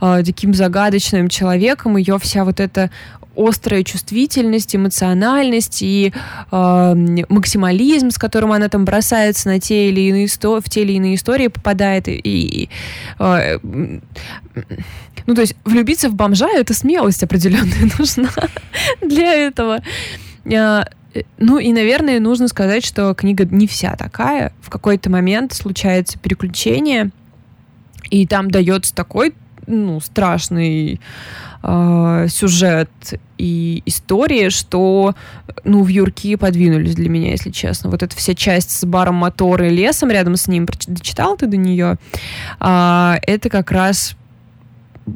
S1: а, таким загадочным человеком. Ее вся вот эта острая чувствительность, эмоциональность и э, максимализм, с которым она там бросается на те или иные истории, в те или иные истории попадает и, и э, ну то есть влюбиться в бомжа это смелость определенная *laughs* нужна для этого. Э, ну и, наверное, нужно сказать, что книга не вся такая. В какой-то момент случается переключение, и там дается такой ну, страшный э, сюжет и истории, что ну, в Юрки подвинулись для меня, если честно. Вот эта вся часть с баром мотора и лесом рядом с ним, дочитал ты до нее, э, это как раз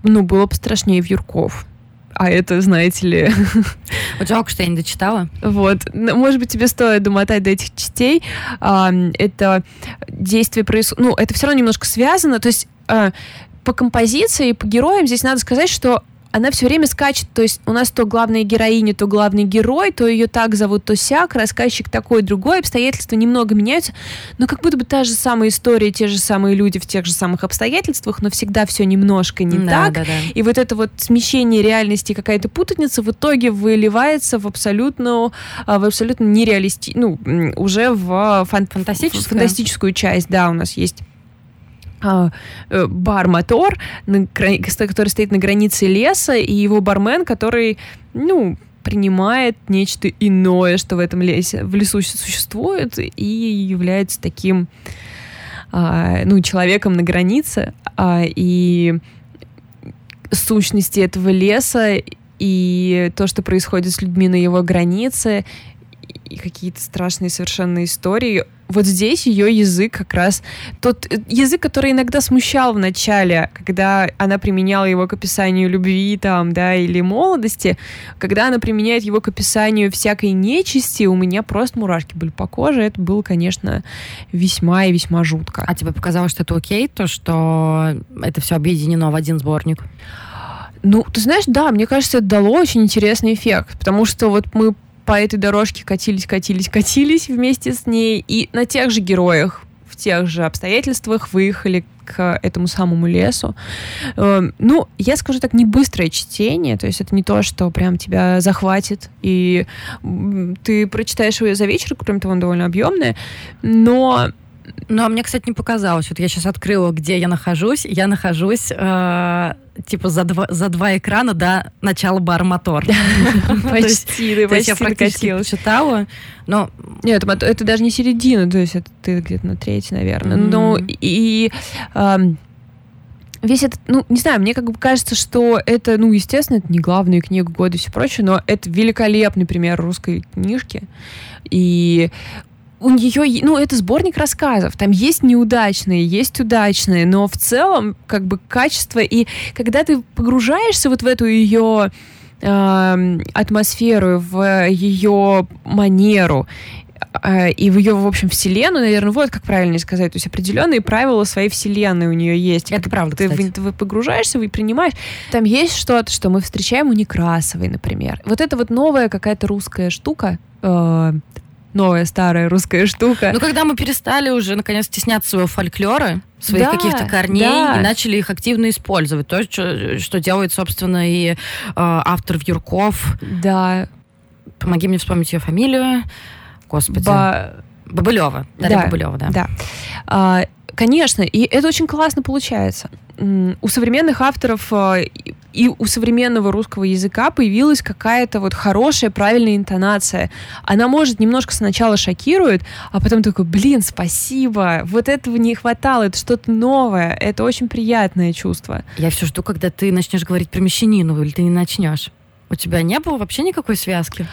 S1: ну, было бы страшнее в Юрков а это, знаете ли... *laughs*
S2: Вот жалко, что я не дочитала.
S1: Вот. Может быть, тебе стоит домотать до этих частей. Это действие происходит... Ну, это все равно немножко связано. То есть а, по композиции, по героям здесь надо сказать, что она все время скачет, то есть у нас то главная героиня, то главный герой, то ее так зовут, то сяк, рассказчик такой, другой, обстоятельства немного меняются, но как будто бы та же самая история, те же самые люди в тех же самых обстоятельствах, но всегда все немножко не да, так. Да, да. И вот это вот смещение реальности, какая-то путаница в итоге выливается в абсолютно, а, в абсолютно нереалисти... ну, уже в фан... фантастическую часть, да, у нас есть а, э, бар-мотор, который стоит на границе леса, и его бармен, который, ну, принимает нечто иное, что в этом лесе, в лесу существует, и является таким, а, ну, человеком на границе, а, и сущности этого леса и то, что происходит с людьми на его границе, и какие-то страшные совершенно истории. Вот здесь ее язык как раз тот э, язык, который иногда смущал в начале, когда она применяла его к описанию любви там, да, или молодости, когда она применяет его к описанию всякой нечисти, у меня просто мурашки были по коже. Это было, конечно, весьма и весьма жутко.
S2: А тебе показалось, что это окей, то, что это все объединено в один сборник?
S1: Ну, ты знаешь, да, мне кажется, это дало очень интересный эффект, потому что вот мы по этой дорожке катились, катились, катились вместе с ней, и на тех же героях, в тех же обстоятельствах выехали к этому самому лесу. Эм, ну, я скажу так, не быстрое чтение, то есть это не то, что прям тебя захватит, и ты прочитаешь его за вечер, кроме того, он довольно объемный, но
S2: ну, а мне, кстати, не показалось. Вот я сейчас открыла, где я нахожусь. Я нахожусь э, типа за два, за два экрана до начала бар мотор. *laughs*
S1: Почти, ты почти
S2: я практически читала. Но...
S1: Нет, это даже не середина, то есть это ты где-то на третьей, наверное. Ну, и весь этот, ну, не знаю, мне как бы кажется, что это, ну, естественно, это не главная книга года и все прочее, но это великолепный пример русской книжки. И у нее, ну, это сборник рассказов. Там есть неудачные, есть удачные, но в целом, как бы, качество. И когда ты погружаешься вот в эту ее э, атмосферу, в ее манеру, э, и в ее, в общем, вселенную, наверное, вот как правильно сказать, то есть определенные правила своей вселенной у нее есть.
S2: Это правда,
S1: ты, кстати. ты погружаешься, вы принимаешь. Там есть что-то, что мы встречаем у Некрасовой, например. Вот это вот новая какая-то русская штука, э, новая старая русская штука.
S2: Ну, когда мы перестали уже, наконец, стесняться своего фольклора, своих да, каких-то корней да. и начали их активно использовать. То, что, что делает, собственно, и э, автор Юрков.
S1: Да.
S2: Помоги мне вспомнить ее фамилию. Господи. Ба... Бабылева.
S1: Дарья да, Бабылева, да. да. А, конечно, и это очень классно получается. У современных авторов э, и у современного русского языка появилась какая-то вот хорошая, правильная интонация. Она, может, немножко сначала шокирует, а потом такой, блин, спасибо, вот этого не хватало, это что-то новое, это очень приятное чувство.
S2: Я все жду, когда ты начнешь говорить про мещанину, или ты не начнешь. У тебя не было вообще никакой связки?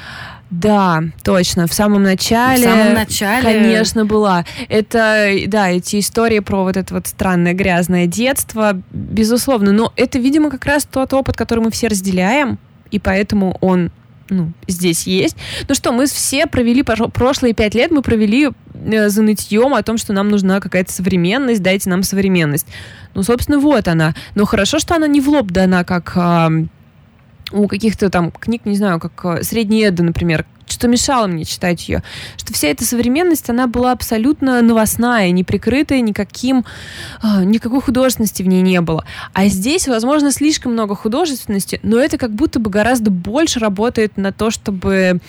S1: Да, точно. В самом начале. В
S2: самом начале.
S1: Конечно, была. Это, да, эти истории про вот это вот странное грязное детство, безусловно. Но это, видимо, как раз тот опыт, который мы все разделяем, и поэтому он ну, здесь есть. Ну что, мы все провели прошлые пять лет, мы провели э, за нытьем о том, что нам нужна какая-то современность, дайте нам современность. Ну, собственно, вот она. Но хорошо, что она не в лоб дана, как э, у каких-то там книг, не знаю, как э, «Средняя Эда», например, что мешало мне читать ее, что вся эта современность, она была абсолютно новостная, не прикрытая никаким, э, никакой художественности в ней не было. А здесь, возможно, слишком много художественности, но это как будто бы гораздо больше работает на то, чтобы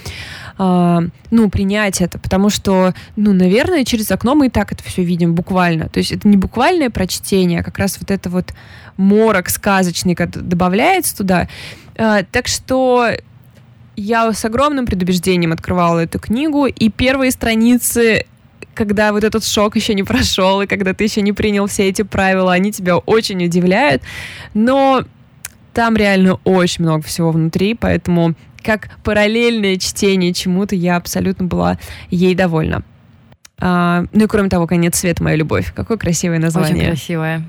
S1: э, ну, принять это, потому что, ну, наверное, через окно мы и так это все видим буквально. То есть это не буквальное прочтение, а как раз вот это вот морок сказочный добавляется туда. Э, так что я с огромным предубеждением открывала эту книгу, и первые страницы когда вот этот шок еще не прошел, и когда ты еще не принял все эти правила, они тебя очень удивляют. Но там реально очень много всего внутри, поэтому как параллельное чтение чему-то я абсолютно была ей довольна. А, ну и кроме того, «Конец света. Моя любовь». Какое красивое название.
S2: Очень красивое.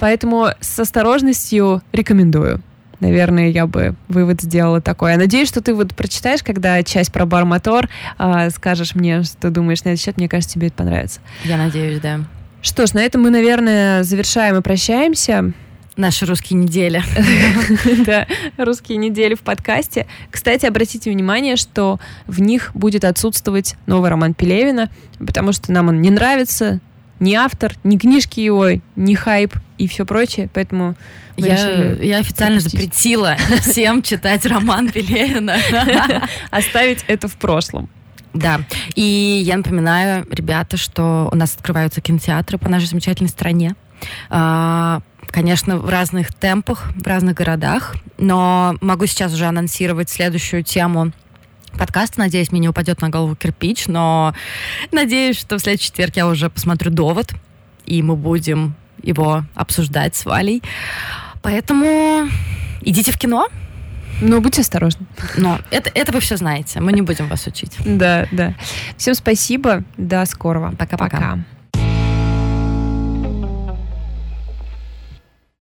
S1: Поэтому с осторожностью рекомендую наверное, я бы вывод сделала такой. Я надеюсь, что ты вот прочитаешь, когда часть про бар-мотор, э, скажешь мне, что думаешь на этот счет. Мне кажется, тебе это понравится.
S2: Я надеюсь, да.
S1: Что ж, на этом мы, наверное, завершаем и прощаемся.
S2: Наши русские недели. *laughs*
S1: Да, русские недели в подкасте. Кстати, обратите внимание, что в них будет отсутствовать новый роман Пелевина, потому что нам он не нравится, ни автор, ни книжки его, ни хайп и все прочее, поэтому
S2: я, я официально запустить. запретила *laughs* всем читать роман Пелевина. *laughs*
S1: Оставить это в прошлом.
S2: Да. И я напоминаю, ребята, что у нас открываются кинотеатры по нашей замечательной стране. А, конечно, в разных темпах, в разных городах, но могу сейчас уже анонсировать следующую тему подкаста. Надеюсь, мне не упадет на голову кирпич, но надеюсь, что в следующий четверг я уже посмотрю «Довод», и мы будем его обсуждать с Валей. Поэтому идите в кино.
S1: Ну, будьте осторожны.
S2: Но это, это вы все знаете. Мы не будем вас учить.
S1: Да, да. Всем спасибо. До скорого.
S2: Пока-пока.